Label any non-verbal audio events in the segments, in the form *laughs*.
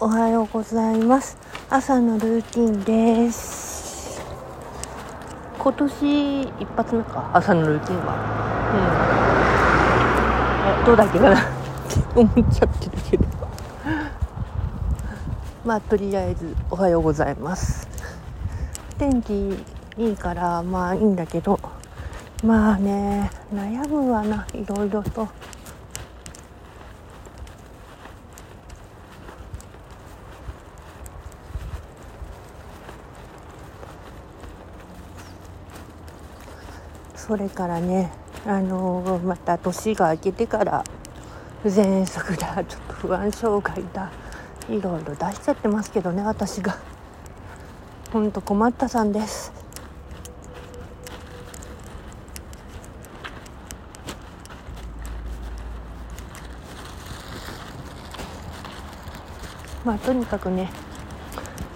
おはようございます。朝のルーティンです。今年一発目か、朝のルーティンは。うん。え、どうだっけかなって *laughs* 思っちゃってるけど。まあ、とりあえず、おはようございます。天気いいから、まあいいんだけど、まあね、悩むわな、いろいろと。それからね、あのまた年が明けてから喘息だちょっと不安障害だいろいろ出しちゃってますけどね私が。ほんと困ったさんです。まあとにかくね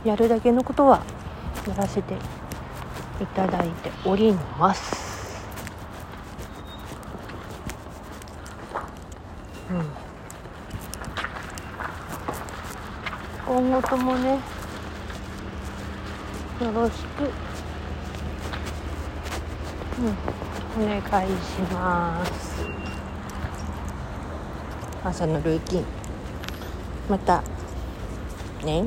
やるだけのことはやらせていただいております。うん、今後ともねよろしく、うん、お願いします。朝のルーティンまたね。